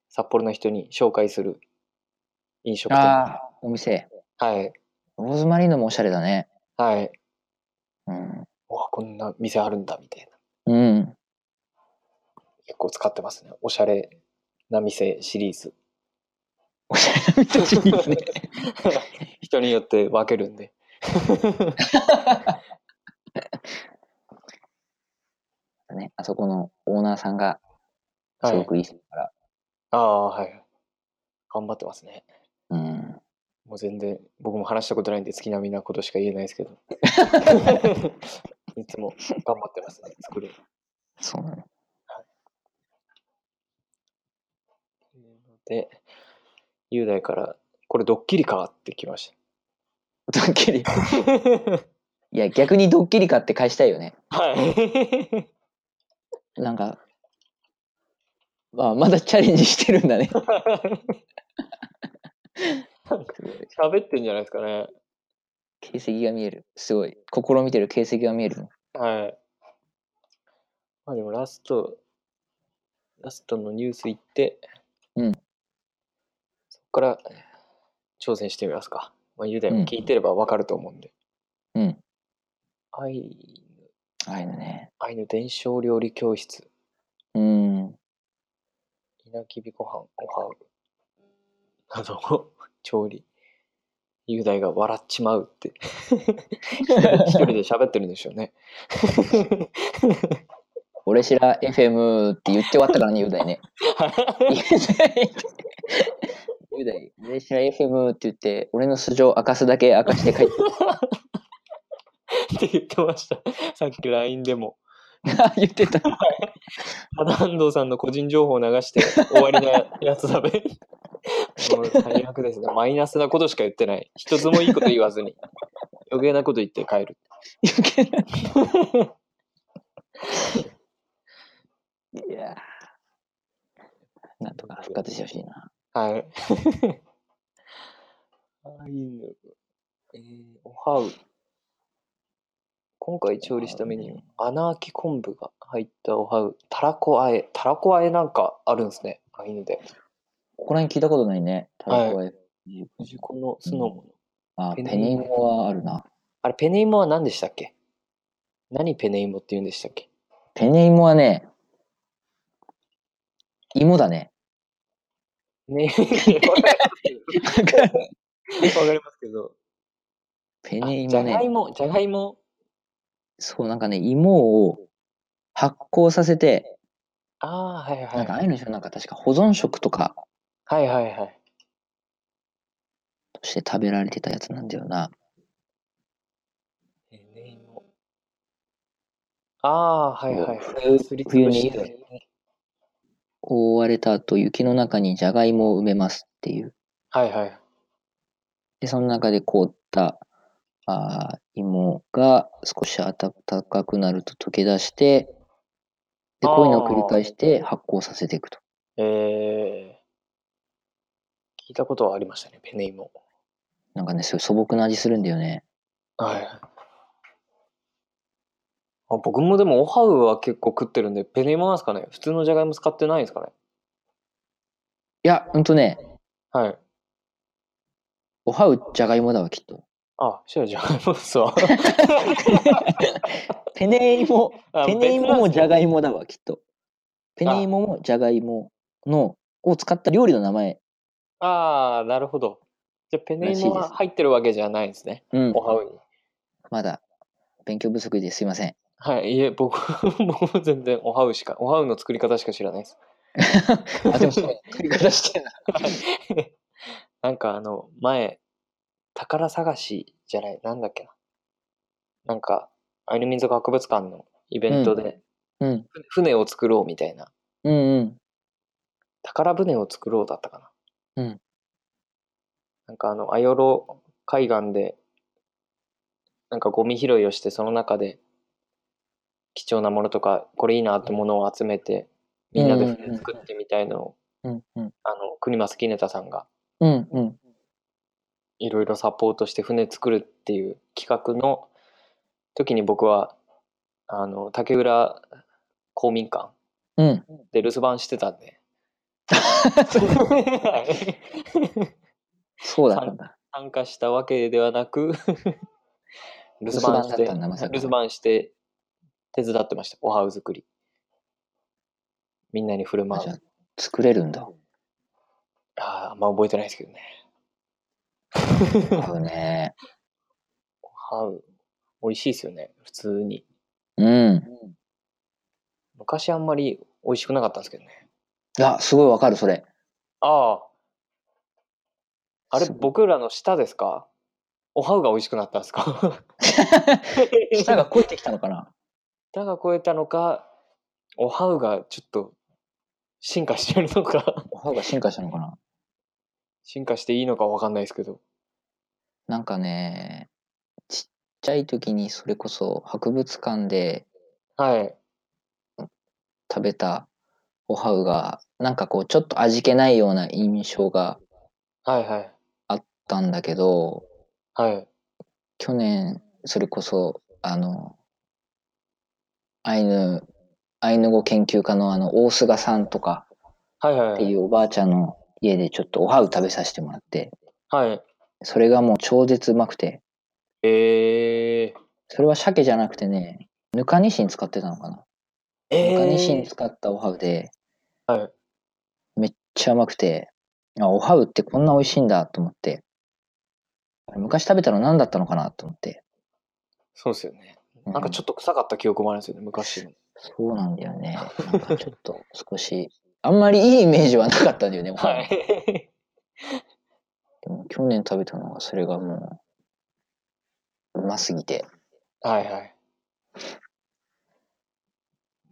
札幌の人に紹介する飲食店。ああ、お店。はい。ローズマリーノもおしゃれだね。はい。うん。うわ、こんな店あるんだ、みたいな。うん。結構使ってますね。おしゃれな店シリーズ。おしゃれな店シリーズね。人によって分けるんで。ね、あそこのオーナーさんがすはい。ごくいい人だから。ああ、はい。頑張ってますね。うん。もう全然、僕も話したことないんで、月並みなことしか言えないですけど。いつも頑張ってますね、作る。そうなの。で、雄大から、これドッキリかってきましドッキリ。た。いや、逆にドッキリかって返したいよね。はい。なんか、まあ、まだチャレンジしてるんだね。喋ってんじゃないですかね。形跡が見える。すごい。心見てる形跡が見えるの。はい。まあでもラスト、ラストのニュース行って、うんから挑戦してみますか。まあ、雄大も聞いてればわかると思うんで。うん。アイヌ、ああいうのね。アイヌ伝承料理教室、うん。稲きびご飯、おはう、などを調理。雄大が笑っちまうって。一人で喋ってるんでしょうね。俺しら FM って言って終わったからね、雄大ね。雄大、俺しら FM って言って、俺の素性を明かすだけ明かして帰って って言ってました。さっき LINE でも。言ってた。ただ安藤さんの個人情報を流して終わりなやつだべ。もう最悪ですね。マイナスなことしか言ってない。一つもいいこと言わずに。余計なこと言って帰る。余計ないやーなんとか復活してほしいな。はい。アイヌ、えー、おはう。今回調理したメニュー、穴あき昆布が入ったおはう、たらこあえ。たらこあえなんかあるんですね。ああいうので。ここら辺聞いたことないね。たらこあえ。藤子の酢の物。あ、ペネイモはあるな。あれ、ペネイモは何でしたっけ？何ペネイモって言うんでしたっけ？ペネイモはね、芋だね。ね わかりますけど。ペネイじゃ。がいも、じゃがいも。そう、なんかね、芋を発酵させて、ああ、はいはい。なんかああいうのなんか確か保存食とかはいはいはい。として食べられてたやつなんだよな。ペネイモ。ああ、はいはい。冬に。覆われた後、雪の中にじゃがいもを埋めますっていう。はいはい。で、その中で凍ったあー芋が少し暖かくなると溶け出して、で、こういうのを繰り返して発酵させていくと。えー、聞いたことはありましたね、ペネイモ。なんかね、そういう素朴な味するんだよね。はい。あ僕もでも、おはうは結構食ってるんで、ペネイモなんですかね？普通のじゃがいも使ってないんですかね？いや、ほんとね、はい。おはうじゃがいもだわ、きっと。あ、じゃあじゃがいもですわ。ペネイモ、あペネイモもじゃががいもだわ、きっと。ペネイモもじゃがいもの、を使った料理の名前。ああ、なるほど。じゃあ、ペネイモらしいですが入ってるわけじゃないんですね。うんお。はうに。まだ、勉強不足ですいません。はい。いえ、僕、僕も全然おはうしか、おはうの作り方しか知らないです。あ、でもそう、作り方してんな。なんかあの、前、宝探しじゃない、なんだっけな。なんか、アイヌ民族博物館のイベントで、うん。ふ船を作ろうみたいな。うんうん。宝船を作ろうだったかな。うん。なんかあの、アヨロ海岸で、なんかゴミ拾いをして、その中で、貴重なものとか、これいいなってものを集めて、みんなで船作ってみたいのを、うんうん。あの、国松杵田さんが。いろいろサポートして船作るっていう企画の時に僕はあの竹浦公民館うん。で留守番してたんで そうだった。参加したわけではなく留守番して留守番して手伝ってました。おはう作り。みんなに振る舞う。あじゃあ、作れるんだ。あーあんま覚えてないですけどね。合うね。おはう美味しいですよね。普通に。うん。昔あんまり美味しくなかったんですけどね。いや、すごいわかる、それ。ああ。あれ、僕らの舌ですか？おはうが美味しくなったんですか？舌が肥えてきたのかな？舌が超えたのか、おはうがちょっと進化してるのか、おはが進化したのかな？進化していいのかわかんないですけど。なんかね、ちっちゃい時にそれこそ博物館ではい。食べたおはうが、なんかこう、ちょっと味気ないような印象がはいはい。あったんだけど、はい。去年、それこそ、あの、アイヌ、アイヌ語研究家のあの、大菅さんとかはいはい。っていうおばあちゃんの家でちょっとおはう食べさせてもらって、はい。それがもう超絶うまくて、えー。それは鮭じゃなくてね、ぬかにしん使ってたのかな。えぬかにしんー。使ったおはうで、はい。めっちゃうまくて、あ、おはうってこんな美味しいんだと思って、昔食べたの何だったのかなと思って。そうですよね。うなんかちょっと臭かった記憶もあるんですよね、昔の。そうなんだよね。なんかちょっと少し、あんまりいいイメージはなかったんだよね。は。い。でも去年食べたのはそれがもう、うますぎて。はいはい。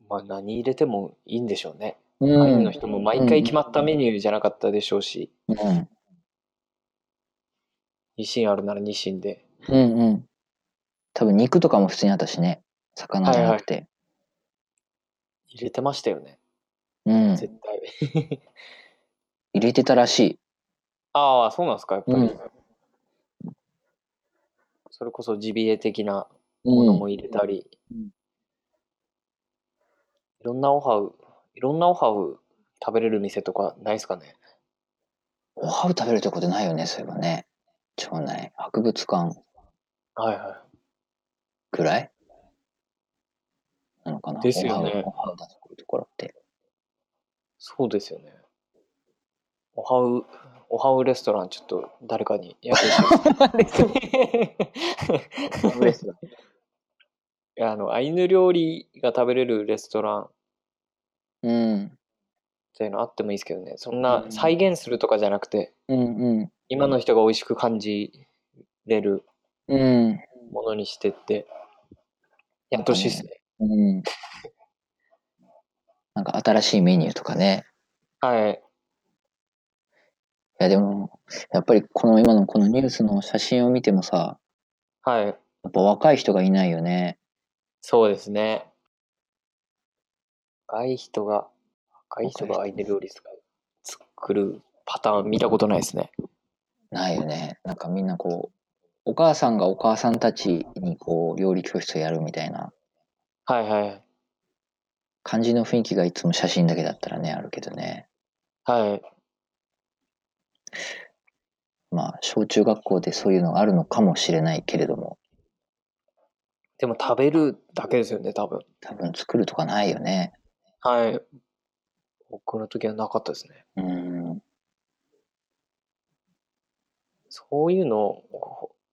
まあ何入れてもいいんでしょうね。うアイヌの人も毎回決まったメニューじゃなかったでしょうし、うん。ニシンあるならニシンで。うんうん。多分肉とかも普通にあったしね。魚じゃなくて。入れてましたよね、うん。絶対。入れてたらしい。ああ、そうなんですか、やっぱり。うんそれこそジビエ的なものも入れたり、うんいろんなオハウ、いろんなオハウ食べれる店とかないですかねおはう食べるとこでないよね、そういえばね。町内、博物館はいはぐらい？なのかな？ですよねおはうおはう出してくるところって。そうですよね。オハウ、オハウレストランちょっと誰かにやってほしいです。いや、あの、アイヌ料理が食べれるレストランっうん。ていうのあってもいいですけどね。そんうなん再現するとかじゃなくて、うんうん。今の人が美味しく感じれるうん。ものにしてって、やってほしいですね。うん。なんか新しいメニューとかね。はい。いやでも、やっぱりこの今のこのニュースの写真を見てもさ、はい。やっぱ若い人がいないよね。そうですね。若い人が、若い人がアイヌ料理作るパターン見たことないですね。ないよね。なんかみんなこう、お母さんがお母さんたちにこう、料理教室をやるみたいなはいはい。感じの雰囲気がいつも写真だけだったらね、あるけどね。はい。まあ、小中学校でそういうのがあるのかもしれないけれども、でも食べるだけですよね、多分。多分作るとかないよね。はい。僕の時はなかったですね。うん。そういうの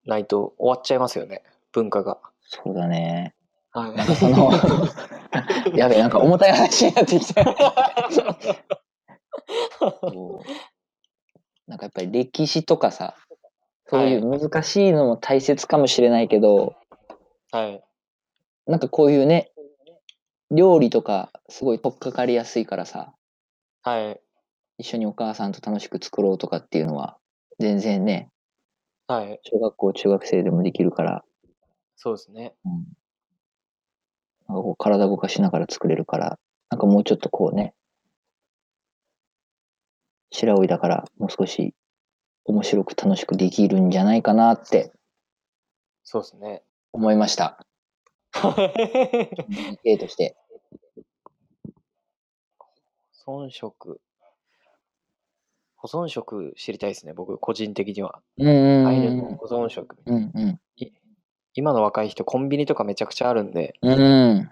ないと終わっちゃいますよね、文化が。そうだね。はい。なんかその、やべえ、なんか重たい話になってきた。そうなんかやっぱり歴史とかさ、そういう難しいのも大切かもしれないけど、はい。なんかこういうね、料理とかすごい取っかかりやすいからさ、はい。一緒にお母さんと楽しく作ろうとかっていうのは、全然ね、はい。小学校、中学生でもできるから、そうですね。うん、なんかこう体動かしながら作れるから、なんかもうちょっとこうね、白老だからもう少し面白く楽しくできるんじゃないかなってそうですね。思いました。例として。保存食。保存食知りたいですね、僕、個人的には。うんうんアイヌの保存食。うんうん。今の若い人、コンビニとかめちゃくちゃあるんで、うんうん。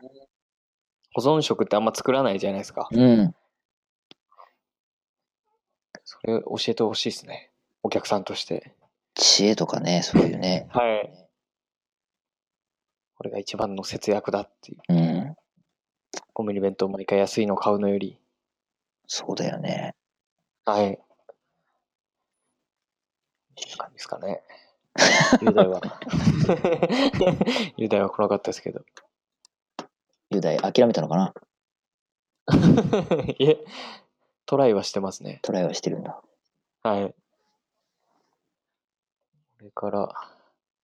保存食ってあんま作らないじゃないですか。うん。それ教えてほしいですね。お客さんとして。知恵とかね、そういうね。はい。これが一番の節約だっていう。うん。コンビニ弁当毎回安いの買うのより。そうだよね。はい。感じですかね。雄大は。雄大は来なかったですけど。雄大諦めたのかな？いえ、トライはしてますね。トライはしてるんだ。はい。これから、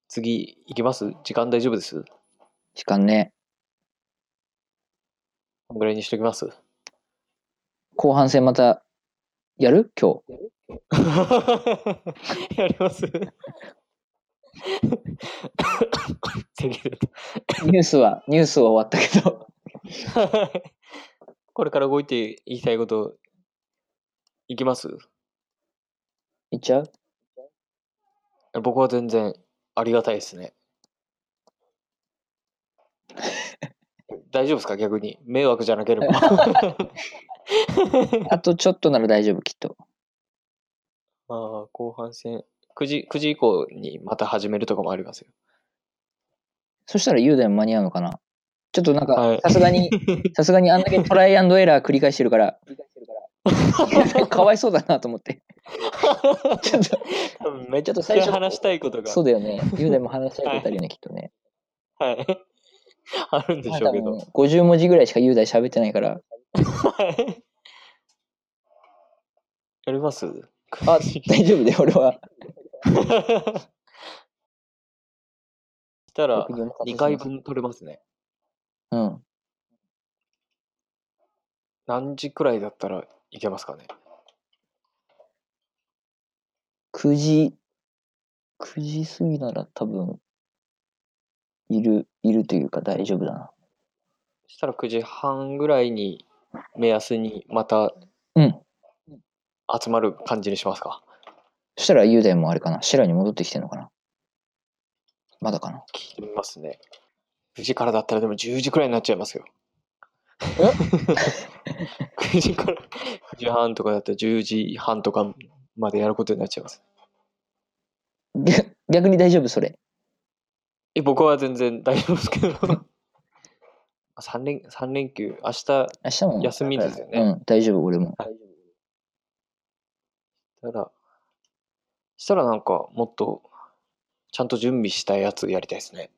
次行きます？時間大丈夫です？時間ね。こんぐらいにしときます？後半戦またやる？今日。やります？できるニュースは、ニュースは終わったけど。これから動いて言いたいこと、いきます？いっちゃう？僕は全然ありがたいですね。大丈夫ですか？逆に。迷惑じゃなければ。あとちょっとなら大丈夫、きっと。まあ、後半戦、9時、9時以降にまた始めるとかもありますよ。そしたら雄大も間に合うのかな？ちょっとなんはいか、さすがに、さすがにあんだけトライアンドエラー繰り返してるから、かわいそうだなと思って。ちょっと、めっちゃ最初話したいことが、そうだよね。雄大も話したいことあるよね、きっとね。はい。あるんでしょ多うけど分。50文字ぐらいしか雄大喋ってないから。はいやります？あ、大丈夫で、俺は。したら僕にお任せします2回分取れますね。うん。何時くらいだったらいけますかね？9時、9時過ぎなら多分、いる、いるというか大丈夫だな。そしたら9時半ぐらいに目安にまたうん。集まる感じにしますか？そしたら雄大もあれかな？白に戻ってきてんのかな？まだかな？聞いてみますね。9時からだったらでも10時くらいになっちゃいますよ。9 時から9時半とかだったら10時半とかまでやることになっちゃいます。逆 逆に大丈夫それ？え僕は全然大丈夫ですけど。3連 ,3 連休、明日、明日も。休みですよねうん、大丈夫、俺も。したら、したらなんかもっとちゃんと準備したやつやりたいですね。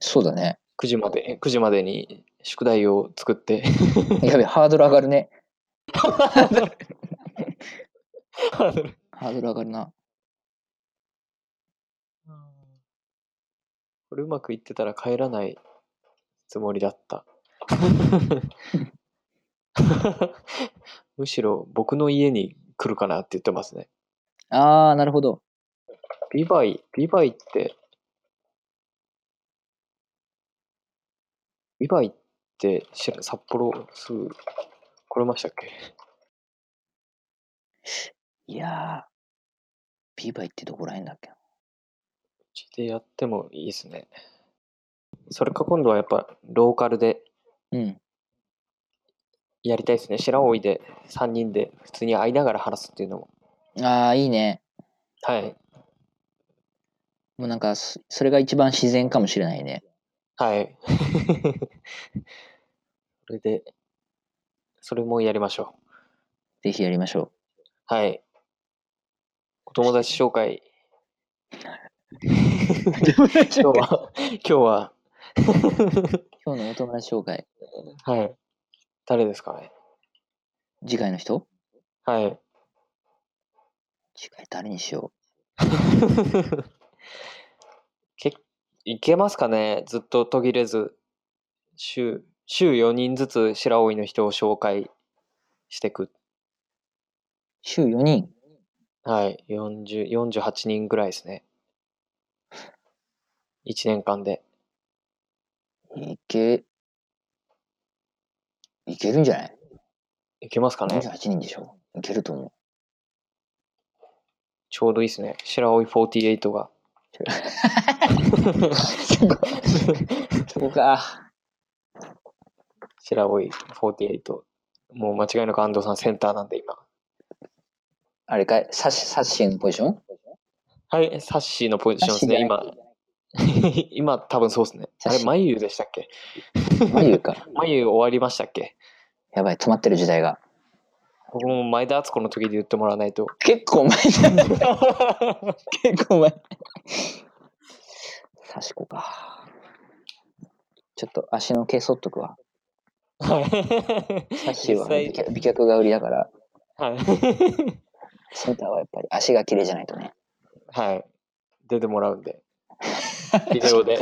そうだね。9時まで、9時までに宿題を作って。やべ、ハードル上がるね。ハードルハードル上がるな。これうまくいってたら帰らないつもりだった。むしろ僕の家に来るかなって言ってますね。あー、なるほど。ビバイ、ビバイって、美唄って知ら札幌すぐ来れましたっけ？いやー、ビーバイってどこらへんだっけ？うちでやってもいいですね。それか今度はやっぱローカルでうん。やりたいですね。白老で3人で普通に会いながら話すっていうのも。あー、いいね。はい。もうなんか、そそれが一番自然かもしれないね。はい。それで、それもやりましょう。ぜひやりましょはい。お友達紹介。う。今日は、今日は、今日のお友達紹介。はい。誰ですかね？次回の人？はい。次回誰にしよ けいけますかね？ずっと途切れず。週、週4人ずつ白老の人を紹介していく。う。週4人？はい。40 48人ぐらいですね。1年間で。いけ、いけるんじゃない？いけますかね ?28 人でしょ？いけると思ちょうどいいですね。白老48が。う。そこか。白老48。もう間違いなく安藤さんセンターなんで今。あれかい？サッシ、サッシーのポジション？はい、サッシーのポジションですね、今。今多分そうですね。あれ、眉でしたっけ？眉か。眉終わりましたっけ？やばい、止まってる時代が。僕も前田敦子の時で言ってもらわないと。結構前だ。結構前。サシコか。ちょっと足の毛剃っとくわ。はい。サは美脚美脚が売りだから、はい。センターはやっぱり足が綺麗じゃないとね。はい。出てもらうんで。ビデオで。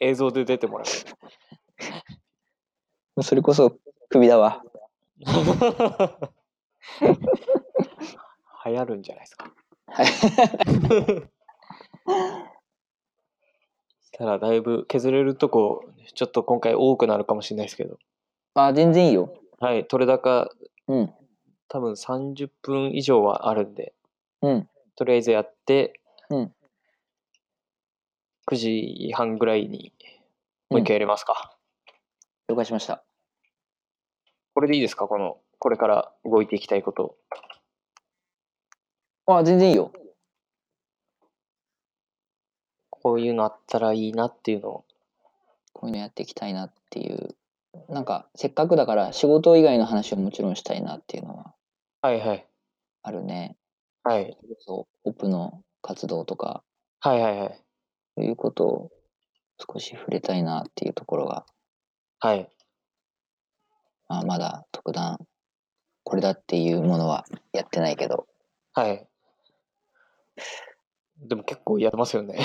映像で出てもらう。それこそ首だわ。流行るんじゃないですか。したらだいぶ削れるとこ、ちょっと今回多くなるかもしれないですけど。あ、全然いいよ。はい、取れ高うん。多分30分以上はあるんで、うん。とりあえずやって、うん9時半ぐらいにもう一回やりますか。了解しました。これでいいですか？この、これから動いていきたいこと。あ、全然いいよ。こういうのあったらいいなっていうのを。こういうのやっていきたいなっていう。なんか、せっかくだから仕事以外の話をもちろんしたいなっていうのははいはい。あるね。はい。そう、オプの活動とか、はいはいはい。そういうことを少し触れたいなっていうところが、はい。まあ、まだ特段、これだっていうものはやってないけど、はい。でも結構やってますよね。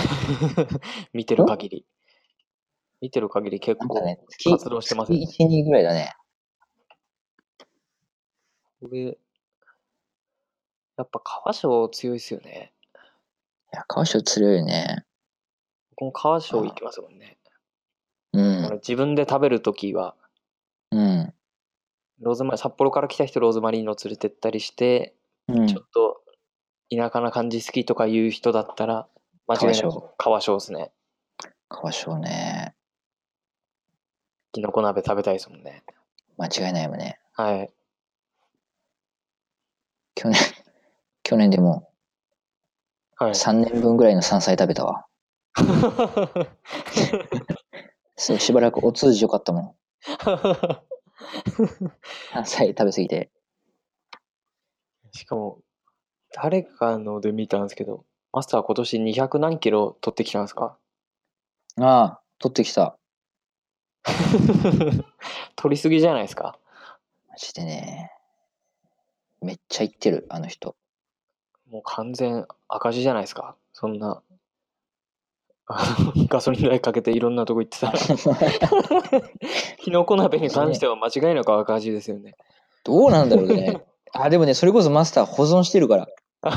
見てる限り。見てる限り結構活動してますよね。月1、2ぐらいだね。これ、やっぱ川椒強いですよね。いや、川椒強いよね。こ川椒行きますもんね。うん。俺自分で食べるときは、うん。ローズマリー、札幌から来た人ローズマリーの連れてったりして、うんちょっと田舎な感じ好きとかいう人だったら、間違いな川く川椒ですね。川椒ね。きのこ鍋食べたいですもんね。間違いないよね。はい。去年、去年でもはい。3年分ぐらいの山菜食べたわ。そう、しばらくお通じよかったもん。山菜食べ過ぎて。しかも、誰かので見たんですけど、マスター今年200何キロ取ってきたんですか？ああ、取ってきた。取りすぎじゃないですか？マジでね。めっちゃ行ってる、あの人。もう完全赤字じゃないですか？そんな。ガソリン代かけていろんなとこ行ってたら。キノコ鍋に関しては間違いなく赤字ですよね。どうなんだろうね。あ、でもね、それこそマスター保存してるから。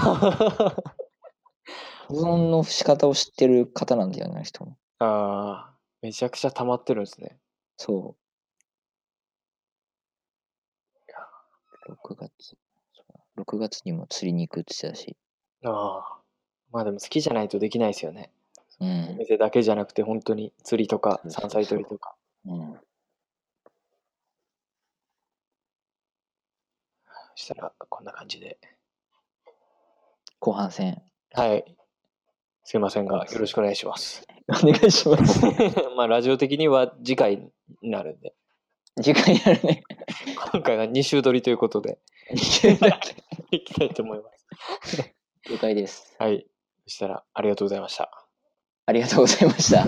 保存の仕方を知ってる方なんだよね、人も。ああ、めちゃくちゃ溜まってるんですね。そう。6月。そう6月にも釣りに行くって言ってたし。ああ。まあでも好きじゃないとできないですよね。おうん。店だけじゃなくて本当に釣りとか山菜採りとか。うん、そしたらこんな感じで。後半戦。はい。すいませんが、よろしくお願いします。お願いします。まあラジオ的には次回になるんで。次回やるね。今回は2週撮りということで、い きたいと思います。了解です。はい。そしたら、ありがとうございました。ありがとうございました。